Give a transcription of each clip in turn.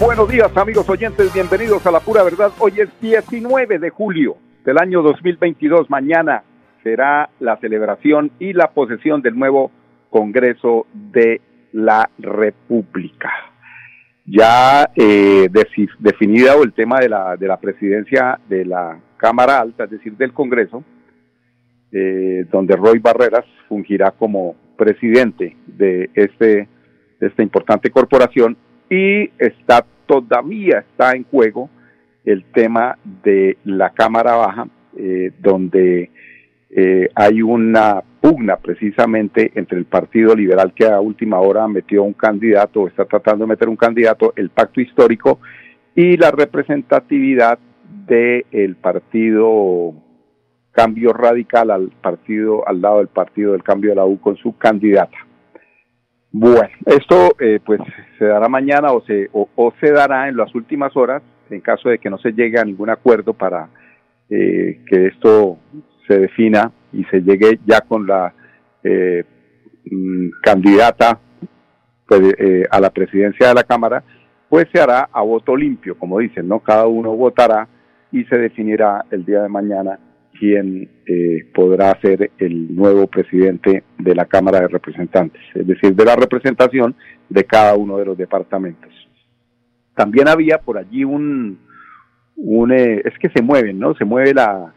Buenos días amigos oyentes, bienvenidos a La Pura Verdad. Hoy es 19 de julio del año 2022. Mañana será la celebración y la posesión del nuevo Congreso de la República. Ya eh, definida el tema de la, de la presidencia de la Cámara Alta, es decir, del Congreso, eh, donde Roy Barreras fungirá como presidente de, este, de esta importante corporación y está todavía está en juego el tema de la Cámara Baja, eh, donde eh, hay una pugna precisamente entre el Partido Liberal que a última hora metió un candidato o está tratando de meter un candidato, el pacto histórico y la representatividad del partido Cambio Radical al partido al lado del partido del Cambio de la U con su candidata. Bueno, esto eh, pues se dará mañana o se, o, se dará en las últimas horas en caso de que no se llegue a ningún acuerdo para eh, que esto se defina y se llegue ya con la eh, mm, candidata pues, a la presidencia de la Cámara, pues se hará a voto limpio, como dicen, ¿no? Cada uno votará y se definirá el día de mañana quién eh, podrá ser el nuevo presidente de la Cámara de Representantes, es decir, de la representación de cada uno de los departamentos. También había por allí un, eh, es que se mueven, ¿no? Se mueve la,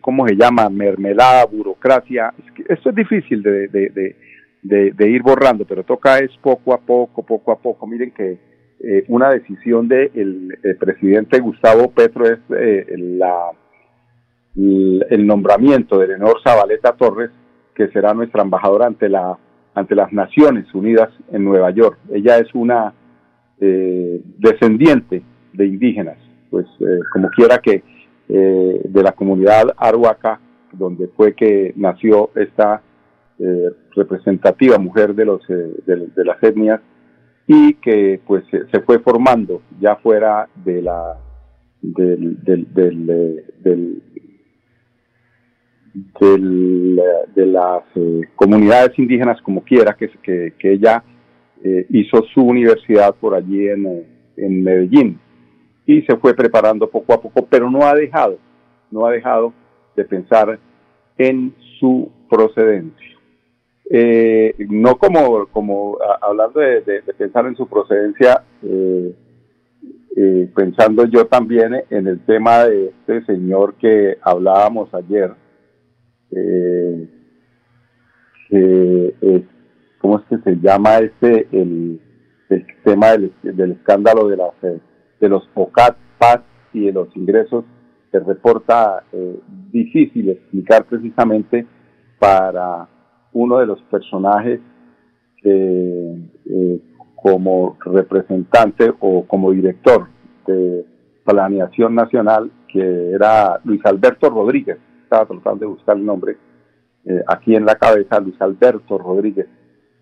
¿cómo se llama? Mermelada, burocracia. esto es difícil de, de, ir borrando, pero toca es poco a poco, poco a poco. Miren que eh, una decisión del presidente Gustavo Petro es la el nombramiento de Leonor Zabaleta Torres, que será nuestra embajadora ante, la, ante las Naciones Unidas en Nueva York. Ella es una eh, descendiente de indígenas, pues eh, como quiera que eh, de la comunidad Aruaca, donde fue que nació esta representativa mujer de, los, de, las etnias y que pues se fue formando ya fuera de la del, del, del de las eh, comunidades indígenas como quiera, que, que, ella eh, hizo su universidad por allí en, eh, en, Medellín y se fue preparando poco a poco, pero no ha dejado, no ha dejado de pensar en su procedencia. no como, como hablando de, de, pensar en su procedencia, pensando yo también en el tema de este señor que hablábamos ayer, eh, eh, ¿cómo es que se llama este, el, tema del, escándalo de, las, eh, de los OCAT, PAS y de los ingresos se reporta eh, difícil explicar precisamente para uno de los personajes como representante o como director de Planeación Nacional, que era Luis Alberto Rodríguez, estaba tratando de buscar el nombre, eh, aquí en la cabeza, Luis Alberto Rodríguez.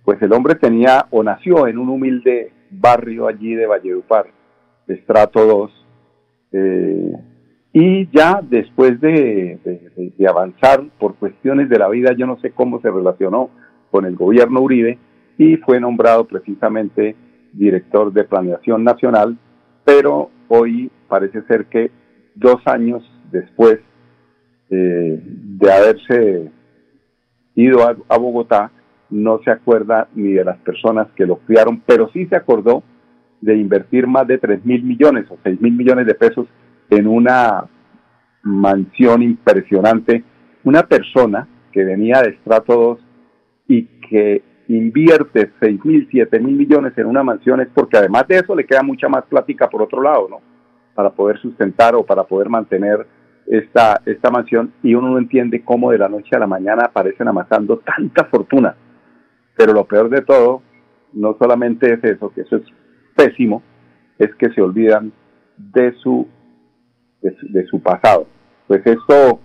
Pues el hombre tenía o nació en un humilde barrio allí de Valledupar, estrato 2, eh, y ya después de, de, avanzar por cuestiones de la vida, yo no sé cómo se relacionó con el gobierno Uribe y fue nombrado precisamente director de Planeación Nacional, pero hoy parece ser que dos años después eh, de haberse ido a, Bogotá, no se acuerda ni de las personas que lo criaron, pero sí se acordó de invertir más de 3 mil millones o 6 mil millones de pesos en una mansión impresionante. Una persona que venía de estrato 2 y que invierte 6 mil, 7 mil millones en una mansión es porque además de eso le queda mucha más plática por otro lado, ¿no? Para poder sustentar o para poder mantener esta, esta mansión y uno no entiende cómo de la noche a la mañana aparecen amasando tanta fortuna. Pero lo peor de todo no solamente es eso, que eso es pésimo, es que se olvidan de su, de su, pasado. Pues esto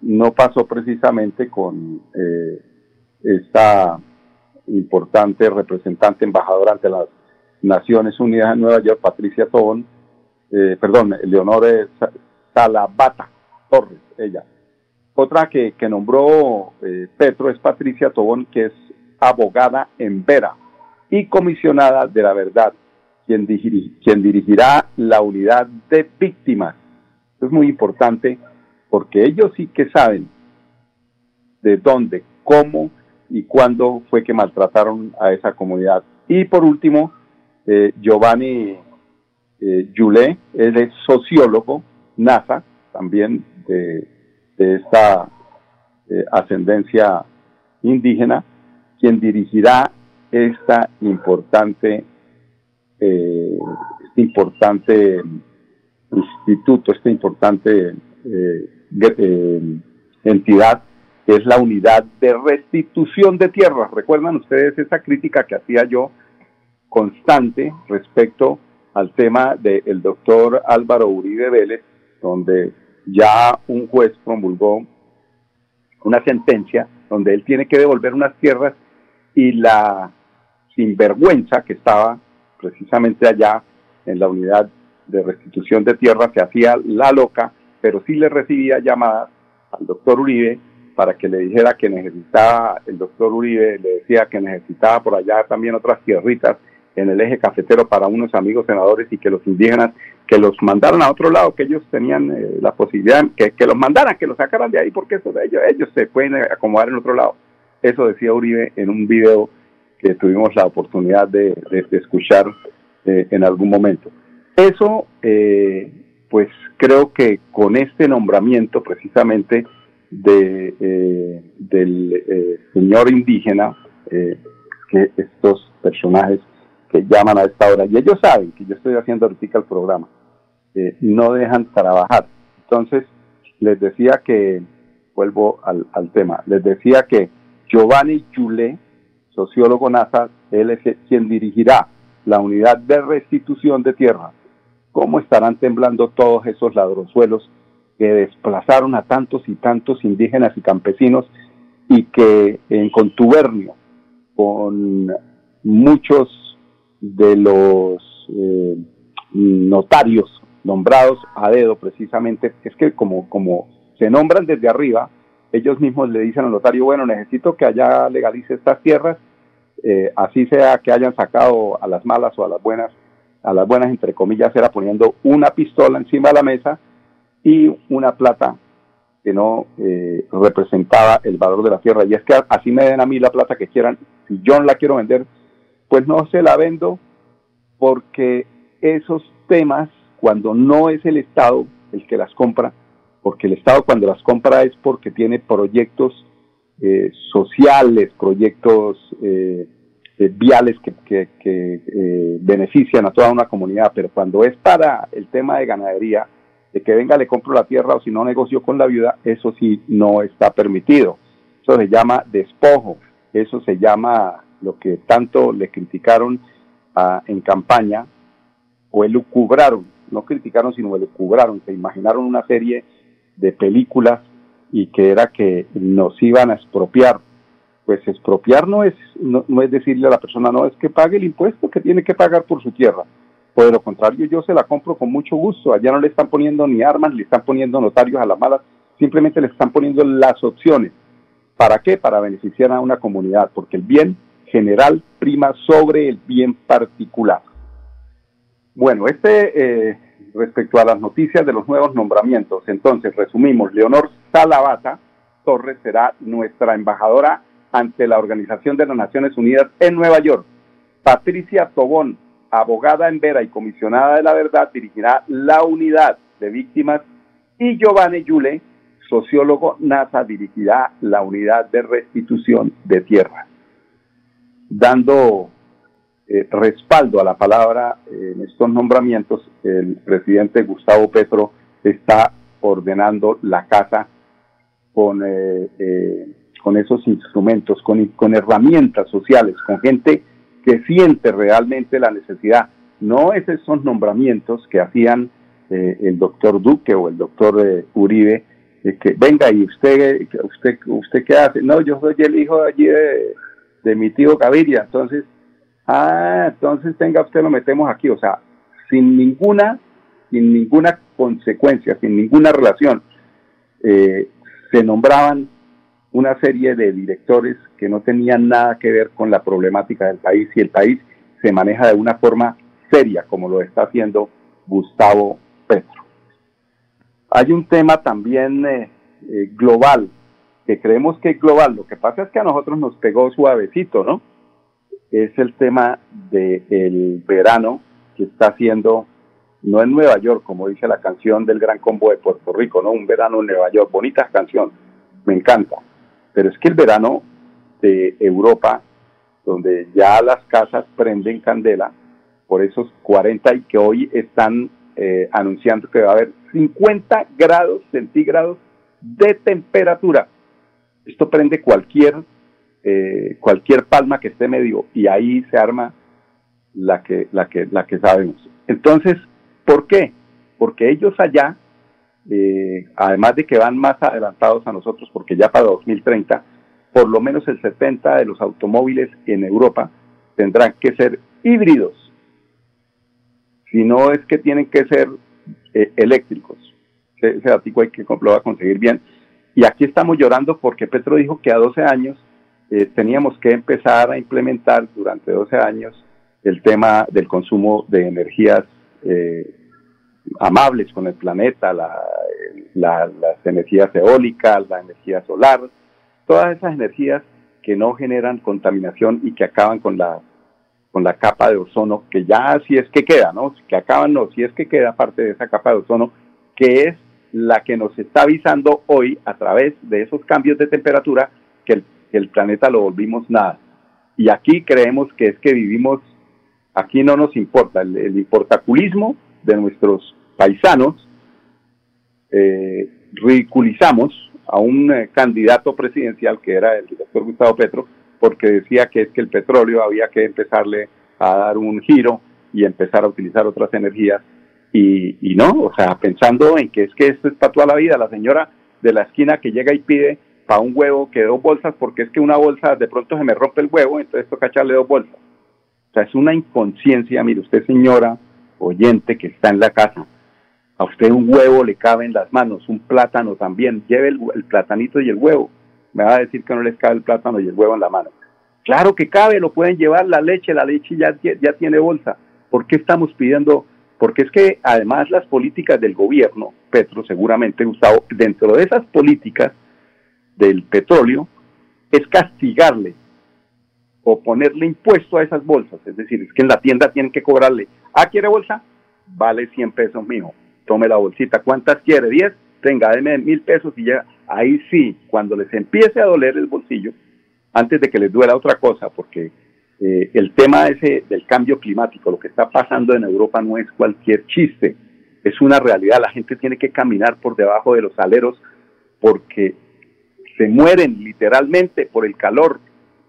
no pasó precisamente con eh, esta importante representante embajadora ante las Naciones Unidas en Nueva York, Patricia Tobón, eh, perdón, Leonore Salabata Torres, ella. Otra que, nombró eh, Petro es Patricia Tobón, que es abogada en Vera y comisionada de la verdad, quien, quien dirigirá la unidad de víctimas. es muy importante porque ellos sí que saben de dónde, cómo y cuándo fue que maltrataron a esa comunidad. Y por último, eh, Giovanni eh, él es sociólogo, NASA, también de, esta eh, ascendencia indígena, quien dirigirá esta importante, eh, este importante instituto, esta importante eh, entidad que es la unidad de restitución de tierras. ¿Recuerdan ustedes esa crítica que hacía yo constante respecto al tema del doctor Álvaro Uribe Vélez, donde ya un juez promulgó una sentencia donde él tiene que devolver unas tierras y la sinvergüenza que estaba precisamente allá en la unidad de restitución de tierras se hacía la loca, pero sí le recibía llamadas al doctor Uribe para que le dijera que necesitaba, el doctor Uribe le decía que necesitaba por allá también otras tierritas en el eje cafetero para unos amigos senadores y que los indígenas que los mandaran a otro lado, que ellos tenían eh, la posibilidad, que, que los mandaran, que los sacaran de ahí, porque eso de ellos, ellos se pueden acomodar en otro lado. Eso decía Uribe en un video que tuvimos la oportunidad de, escuchar eh, en algún momento. Eso, eh, pues creo que con este nombramiento precisamente de, del señor indígena, que estos personajes que llaman a esta hora, y ellos saben que yo estoy haciendo ahorita el programa, eh, no dejan trabajar. Entonces, les decía que, vuelvo al, tema, les decía que Giovanni Yule, sociólogo NASA, él es quien dirigirá la unidad de restitución de tierra. ¿Cómo estarán temblando todos esos ladronzuelos que desplazaron a tantos y tantos indígenas y campesinos y que en contubernio con muchos de los eh, notarios nombrados a dedo precisamente, es que como, como se nombran desde arriba, ellos mismos le dicen al notario, bueno, necesito que allá legalice estas tierras, eh, así sea que hayan sacado a las malas o a las buenas, a las buenas entre comillas, era poniendo una pistola encima de la mesa y una plata que no eh, representaba el valor de la tierra. Y es que así me den a mí la plata que quieran, si yo no la quiero vender, pues no se la vendo porque esos temas, cuando no es el Estado el que las compra, porque el Estado cuando las compra es porque tiene proyectos eh, sociales, proyectos eh, eh, viales que, benefician a toda una comunidad, pero cuando es para el tema de ganadería, de que venga le compro la tierra o si no negocio con la viuda, eso sí no está permitido. Eso se llama despojo, eso se llama lo que tanto le criticaron en campaña, o elucubraron, no criticaron, sino elucubraron, se imaginaron una serie de películas y que era que nos iban a expropiar. Pues expropiar no es, no, es decirle a la persona, no, es que pague el impuesto que tiene que pagar por su tierra. Pues de lo contrario, yo se la compro con mucho gusto. Allá no le están poniendo ni armas, le están poniendo notarios a las malas, simplemente le están poniendo las opciones. ¿Para qué? Para beneficiar a una comunidad, porque el bien general prima sobre el bien particular. Bueno, este eh, respecto a las noticias de los nuevos nombramientos, entonces resumimos, Leonor Salavata Torres será nuestra embajadora ante la Organización de las Naciones Unidas en Nueva York. Patricia Tobón, abogada en Vera y comisionada de la verdad, dirigirá la unidad de víctimas y Giovanni Yule, sociólogo NASA, dirigirá la unidad de restitución de tierras dando eh, respaldo a la palabra eh, en estos nombramientos, el presidente Gustavo Petro está ordenando la casa con, eh, con esos instrumentos, con, con herramientas sociales, con gente que siente realmente la necesidad. No esos son nombramientos que hacían eh, el doctor Duque o el doctor eh, Uribe, que venga y usted, usted, usted qué hace. No, yo soy el hijo allí de, de mi tío Gaviria, entonces, ah, entonces tenga usted lo metemos aquí, o sea, sin ninguna, sin ninguna consecuencia, sin ninguna relación. Eh, se nombraban una serie de directores que no tenían nada que ver con la problemática del país y el país se maneja de una forma seria como lo está haciendo Gustavo Petro. Hay un tema también eh, eh, global, que creemos que es global, lo que pasa es que a nosotros nos pegó suavecito, ¿no? Es el tema del verano que está haciendo, no en Nueva York, como dice la canción del Gran Combo de Puerto Rico, ¿no? Un verano en Nueva York, bonita canción, me encanta pero es que el verano de Europa, donde ya las casas prenden candela, por esos 40 y que hoy están eh, anunciando que va a haber 50 grados centígrados de temperatura. Esto prende cualquier, eh, cualquier palma que esté medio y ahí se arma la que, la que, la que sabemos. Entonces, ¿por qué? Porque ellos allá eh, además de que van más adelantados a nosotros, porque ya para 2030, por lo menos el 70 de los automóviles en Europa tendrán que ser híbridos, si no es que tienen que ser eh, eléctricos. Ese, ese hay que lo va a conseguir bien. Y aquí estamos llorando porque Petro dijo que a 12 años eh, teníamos que empezar a implementar durante 12 años el tema del consumo de energías eh, amables con el planeta, las energías eólicas, la energía solar, todas esas energías que no generan contaminación y que acaban con la con la capa de ozono, que ya si es que queda, ¿no? Que acaban, no, si es que queda parte de esa capa de ozono, que es la que nos está avisando hoy a través de esos cambios de temperatura que el, planeta lo volvimos nada. Y aquí creemos que es que vivimos, aquí no nos importa, el, el importaculismo de nuestros paisanos, eh, ridiculizamos a un eh, candidato presidencial que era el doctor Gustavo Petro, porque decía que es que el petróleo había que empezarle a dar un giro y empezar a utilizar otras energías. Y, y no, o sea, pensando en que es que esto es para toda la vida, la señora de la esquina que llega y pide para un huevo que dos bolsas, porque es que una bolsa de pronto se me rompe el huevo, entonces toca echarle dos bolsas. O sea, es una inconsciencia, mire usted señora, oyente que está en la casa, a usted un huevo le cabe en las manos, un plátano también, lleve el, platanito y el huevo. Me va a decir que no les cabe el plátano y el huevo en la mano. Claro que cabe, lo pueden llevar la leche, la leche ya, ya tiene bolsa. ¿Por qué estamos pidiendo? Porque es que además las políticas del gobierno, Petro seguramente, Gustavo, dentro de esas políticas del petróleo, es castigarle o ponerle impuesto a esas bolsas. Es decir, es que en la tienda tienen que cobrarle, ah, ¿quiere bolsa? Vale 100 pesos, mijo. Tome la bolsita. ¿Cuántas quiere? ¿10? Tenga, deme mil pesos y ya. Ahí sí, cuando les empiece a doler el bolsillo, antes de que les duela otra cosa, porque eh, el tema ese del cambio climático, lo que está pasando en Europa no es cualquier chiste, es una realidad. La gente tiene que caminar por debajo de los aleros porque se mueren literalmente por el calor,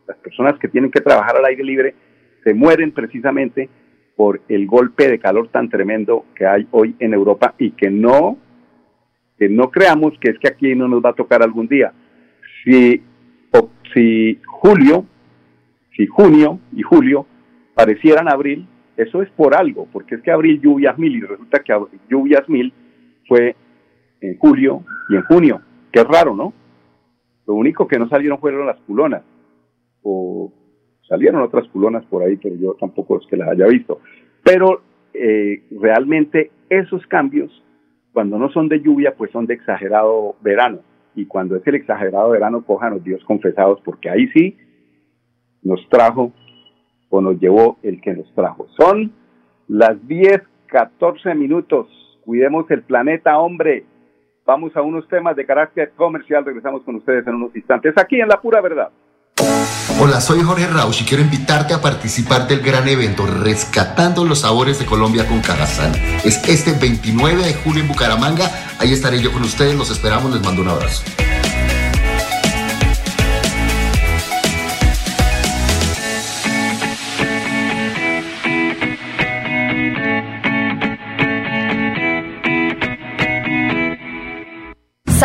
las personas que tienen que trabajar al aire libre se mueren precisamente por el golpe de calor tan tremendo que hay hoy en Europa y que no que no creamos que es que aquí no nos va a tocar algún día. Si, si julio, si junio y julio parecieran abril, eso es por algo, porque es que abril lluvias mil y resulta que lluvias mil fue en julio y en junio, es raro, ¿no? Lo único que no salieron fueron las culonas o salieron otras culonas por ahí, pero yo tampoco es que las haya visto. Pero eh, realmente esos cambios, cuando no son de lluvia, pues son de exagerado verano. Y cuando es el exagerado verano, los Dios confesados, porque ahí sí nos trajo o nos llevó el que nos trajo. Son las 10, 14 minutos. Cuidemos el planeta, hombre. Vamos a unos temas de carácter comercial. Regresamos con ustedes en unos instantes aquí en La Pura Verdad. Hola, soy Jorge Rausch y quiero invitarte a participar del gran evento Rescatando los Sabores de Colombia con Cajazán. Es este 29 de julio en Bucaramanga. Ahí estaré yo con ustedes. Los esperamos. Les mando un abrazo.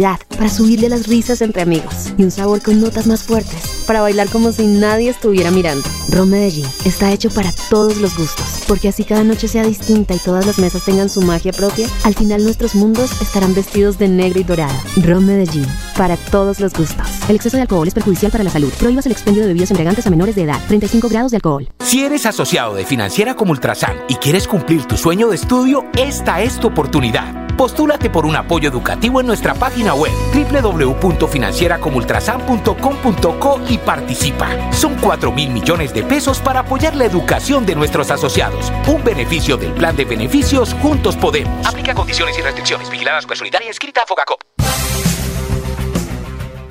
para subirle las risas entre amigos y un sabor con notas más fuertes para bailar como si nadie estuviera mirando. Ron Medellín está hecho para todos los gustos, porque así cada noche sea distinta y todas las mesas tengan su magia propia, al final nuestros mundos estarán vestidos de negro y dorado. Ron Medellín, para todos los gustos. El exceso de alcohol es perjudicial para la salud. Prohíbas el expendio de bebidas embriagantes a menores de edad. 35 grados de alcohol. Si eres asociado de Financiera como Ultrasan y quieres cumplir tu sueño de estudio, esta es tu oportunidad. Postúlate por un apoyo educativo en nuestra página web www.financieracomultrasan.com.co y participa. Son 4 mil millones de pesos para apoyar la educación de nuestros asociados. Un beneficio del plan de beneficios Juntos Podemos. Aplica condiciones y restricciones. Vigiladas Supersolidaria escrita a Fogacop.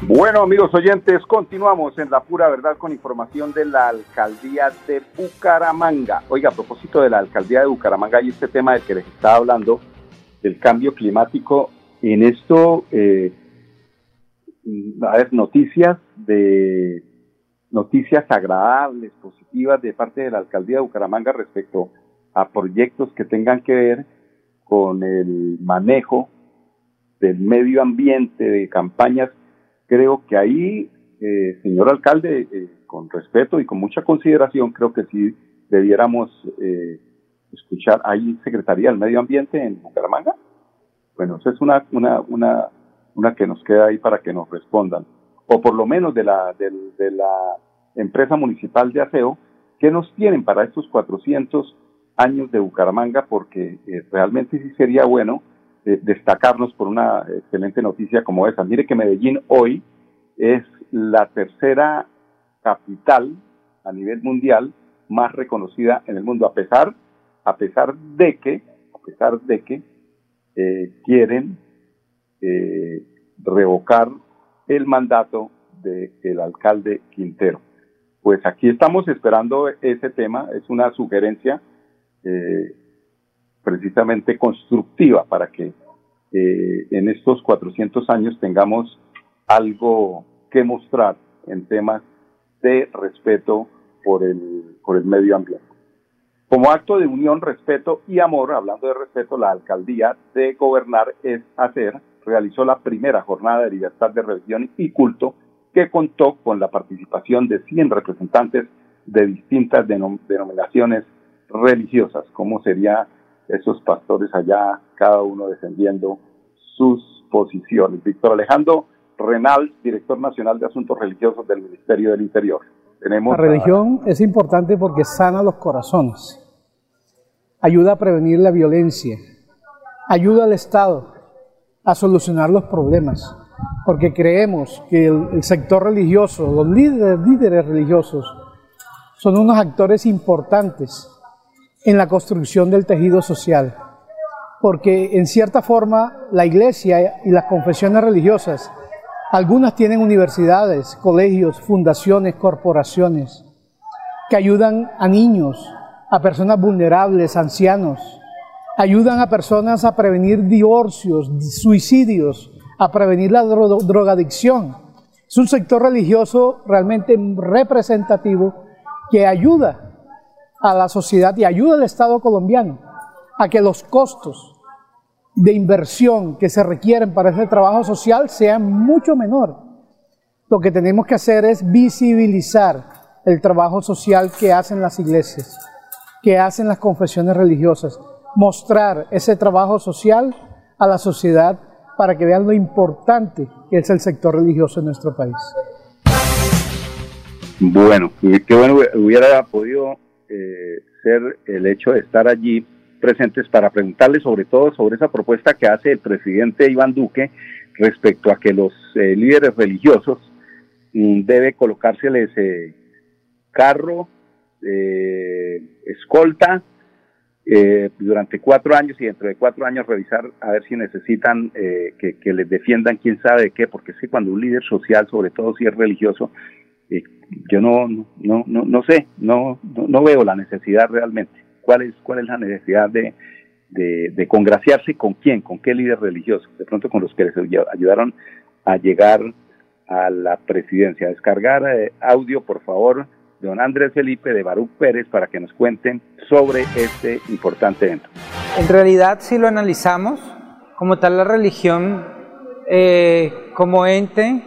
Bueno, amigos oyentes, continuamos en la pura verdad con información de la alcaldía de Bucaramanga. Oiga, a propósito de la alcaldía de Bucaramanga y este tema del que les estaba hablando, del cambio climático, en esto, eh, a ver, noticias de noticias agradables, positivas de parte de la alcaldía de Bucaramanga respecto a proyectos que tengan que ver con el manejo del medio ambiente, de campañas. Creo que ahí, eh, señor alcalde, eh, con respeto y con mucha consideración, creo que sí debiéramos eh, escuchar. ¿Hay Secretaría del Medio Ambiente en Bucaramanga? Bueno, esa es una, una, una, una que nos queda ahí para que nos respondan. O por lo menos de la, de, de la empresa municipal de aseo, ¿qué nos tienen para estos 400 años de Bucaramanga? Porque realmente sí sería bueno destacarnos por una excelente noticia como esa. Mire que Medellín hoy es la tercera capital a nivel mundial más reconocida en el mundo, a pesar, a pesar de que, a pesar de que eh, quieren eh, revocar el mandato del alcalde Quintero. Pues aquí estamos esperando ese tema, es una sugerencia eh, precisamente constructiva para que en estos 400 años tengamos algo que mostrar en temas de respeto por el, por el medio ambiente. Como acto de unión, respeto y amor, hablando de respeto, la alcaldía de Gobernar es Hacer realizó la primera jornada de libertad de religión y culto que contó con la participación de 100 representantes de distintas denominaciones religiosas, como sería esos pastores allá, cada uno defendiendo sus posiciones. Víctor Alejandro Renal, director nacional de Asuntos Religiosos del Ministerio del Interior. Tenemos la religión es importante porque sana los corazones, ayuda a prevenir la violencia, ayuda al Estado a solucionar los problemas, porque creemos que el, sector religioso, los líderes, líderes religiosos, son unos actores importantes en la construcción del tejido social, porque en cierta forma la iglesia y las confesiones religiosas, algunas tienen universidades, colegios, fundaciones, corporaciones, que ayudan a niños, a personas vulnerables, ancianos, ayudan a personas a prevenir divorcios, suicidios, a prevenir la drogadicción. Es un sector religioso realmente representativo que ayuda a la sociedad y ayuda al Estado colombiano a que los costos de inversión que se requieren para ese trabajo social sean mucho menor. Lo que tenemos que hacer es visibilizar el trabajo social que hacen las iglesias, que hacen las confesiones religiosas, mostrar ese trabajo social a la sociedad para que vean lo importante que es el sector religioso en nuestro país. Bueno, qué bueno hubiera podido eh, ser el hecho de estar allí presentes para preguntarle sobre todo sobre esa propuesta que hace el presidente Iván Duque respecto a que los eh, líderes religiosos mm, debe colocárseles eh, carro, escolta eh, durante cuatro años y dentro de cuatro años revisar a ver si necesitan eh, que, les defiendan quién sabe de qué, porque es que cuando un líder social, sobre todo si es religioso, eh, yo no, no, no, no sé, no, no, veo la necesidad realmente. ¿Cuál es, cuál es la necesidad de, de, congraciarse con quién, con qué líder religioso? De pronto con los que les ayudaron a llegar a la presidencia. Descargar audio, por favor, don Andrés Felipe de Baruch Pérez para que nos cuenten sobre este importante evento. En realidad, si lo analizamos, como tal la religión eh, como ente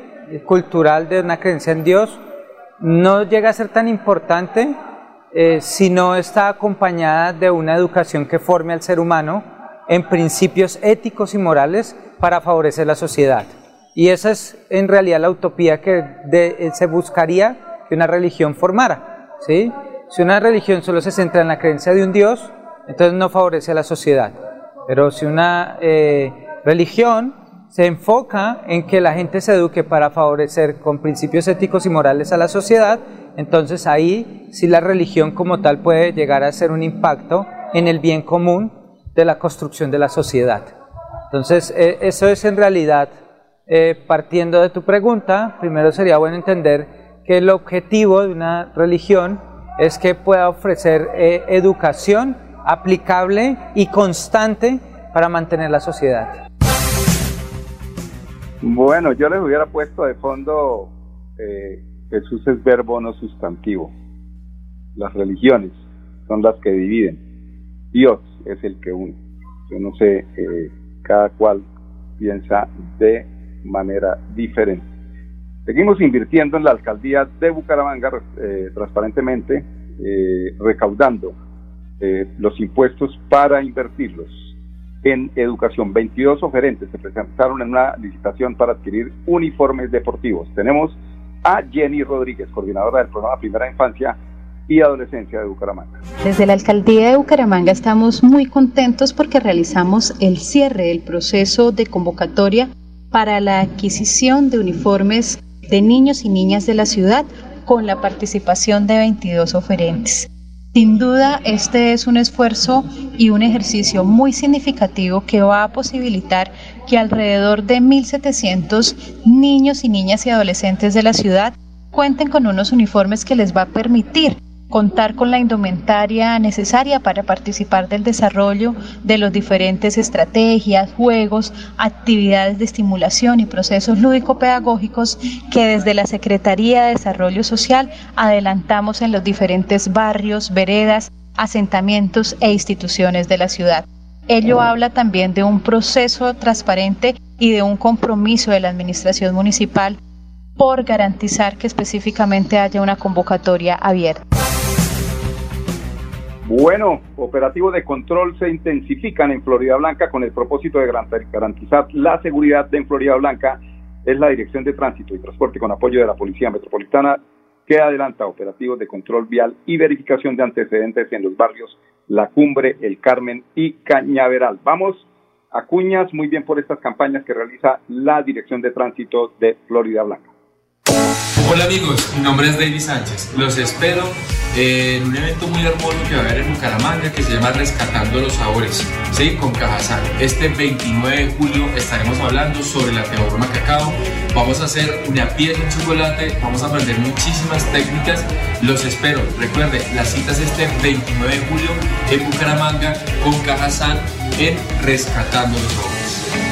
cultural de una creencia en Dios no llega a ser tan importante eh, si no está acompañada de una educación que forme al ser humano en principios éticos y morales para favorecer la sociedad. Y esa es en realidad la utopía que se buscaría una religión formara. Si una religión solo se centra en la creencia de un Dios, entonces no favorece a la sociedad. Pero si una eh, religión se enfoca en que la gente se eduque para favorecer con principios éticos y morales a la sociedad, entonces ahí sí la religión como tal puede llegar a ser un impacto en el bien común de la construcción de la sociedad. Entonces, eh, eso es en realidad, eh, partiendo de tu pregunta, primero sería bueno entender que el objetivo de una religión es que pueda ofrecer eh, educación aplicable y constante para mantener la sociedad. Bueno, yo les hubiera puesto de fondo eh, Jesús es verbo no sustantivo. Las religiones son las que dividen. Dios es el que une. Yo no sé, eh, cada cual piensa de manera diferente. Seguimos invirtiendo en la alcaldía de Bucaramanga eh, transparentemente, eh, recaudando eh, los impuestos para invertirlos en educación. 22 oferentes se presentaron en una licitación para adquirir uniformes deportivos. Tenemos a Jenny Rodríguez, coordinadora del programa Primera Infancia y Adolescencia de Bucaramanga. Desde la alcaldía de Bucaramanga estamos muy contentos porque realizamos el cierre del proceso de convocatoria para la adquisición de uniformes de niños y niñas de la ciudad con la participación de 22 oferentes. Sin duda, este es un esfuerzo y un ejercicio muy significativo que va a posibilitar que alrededor de 1.700 niños y niñas y adolescentes de la ciudad cuenten con unos uniformes que les va a permitir contar con la indumentaria necesaria para participar del desarrollo de los diferentes estrategias, juegos, actividades de estimulación y procesos lúdico-pedagógicos que desde la Secretaría de Desarrollo Social adelantamos en los diferentes barrios, veredas, asentamientos e instituciones de la ciudad. Ello habla también de un proceso transparente y de un compromiso de la Administración Municipal por garantizar que específicamente haya una convocatoria abierta. Bueno, operativos de control se intensifican en Florida Blanca con el propósito de garantizar la seguridad en Florida Blanca. Es la Dirección de Tránsito y Transporte con apoyo de la Policía Metropolitana que adelanta operativos de control vial y verificación de antecedentes en los barrios La Cumbre, El Carmen y Cañaveral. Vamos a cuñas muy bien por estas campañas que realiza la Dirección de Tránsito de Florida Blanca. Hola amigos, mi nombre es David Sánchez. Los espero en un evento muy hermoso que va a haber en Bucaramanga que se llama Rescatando los Sabores, ¿sí? con Cajazán. Este 29 de julio estaremos hablando sobre la teorema cacao. Vamos a hacer una piel de chocolate, vamos a aprender muchísimas técnicas. Los espero. Recuerde, la cita es este 29 de julio en Bucaramanga con Cajazán en Rescatando los Sabores.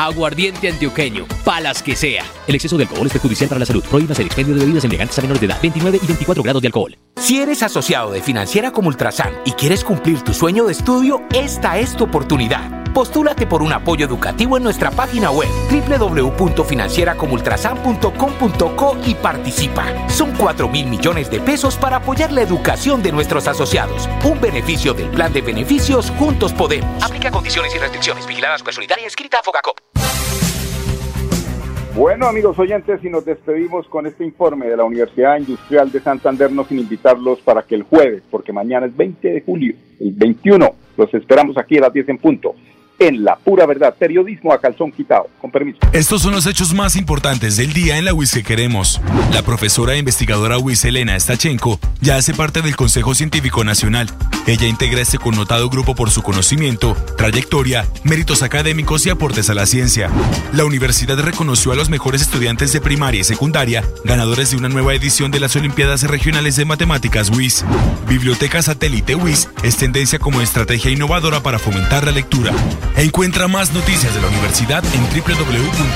Aguardiente antioqueño, palas que sea. El exceso de alcohol es perjudicial para la salud. Prohíbas el expendio de bebidas elegantes a menores de edad. 29 y 24 grados de alcohol. Si eres asociado de Financiera como Ultrasan y quieres cumplir tu sueño de estudio, esta es tu oportunidad. Postúlate por un apoyo educativo en nuestra página web www.financieracomultrasan.com.co y participa. Son 4 mil millones de pesos para apoyar la educación de nuestros asociados. Un beneficio del plan de beneficios Juntos Podemos. Aplica condiciones y restricciones. Vigiladas Solidaria escrita a Fogacop. Bueno, amigos oyentes, y nos despedimos con este informe de la Universidad Industrial de Santander, no sin invitarlos para que el jueves, porque mañana es 20 de julio, el 21, los esperamos aquí a las 10 en punto en La Pura Verdad. Periodismo a calzón quitado. Con permiso. Estos son los hechos más importantes del día en la UIS que queremos. La profesora e investigadora UIS Elena Stachenko ya hace parte del Consejo Científico Nacional. Ella integra este connotado grupo por su conocimiento, trayectoria, méritos académicos y aportes a la ciencia. La universidad reconoció a los mejores estudiantes de primaria y secundaria, ganadores de una nueva edición de las Olimpiadas Regionales de Matemáticas WIS. Biblioteca Satélite WIS es tendencia como estrategia innovadora para fomentar la lectura. Encuentra más noticias de la universidad en www.wis.edu.co.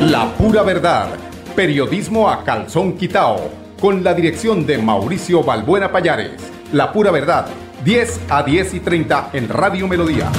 La pura verdad. Periodismo a calzón quitao. Con la dirección de Mauricio Balbuena Payares. La pura verdad. 10 a 10 y 30 en Radio Melodía.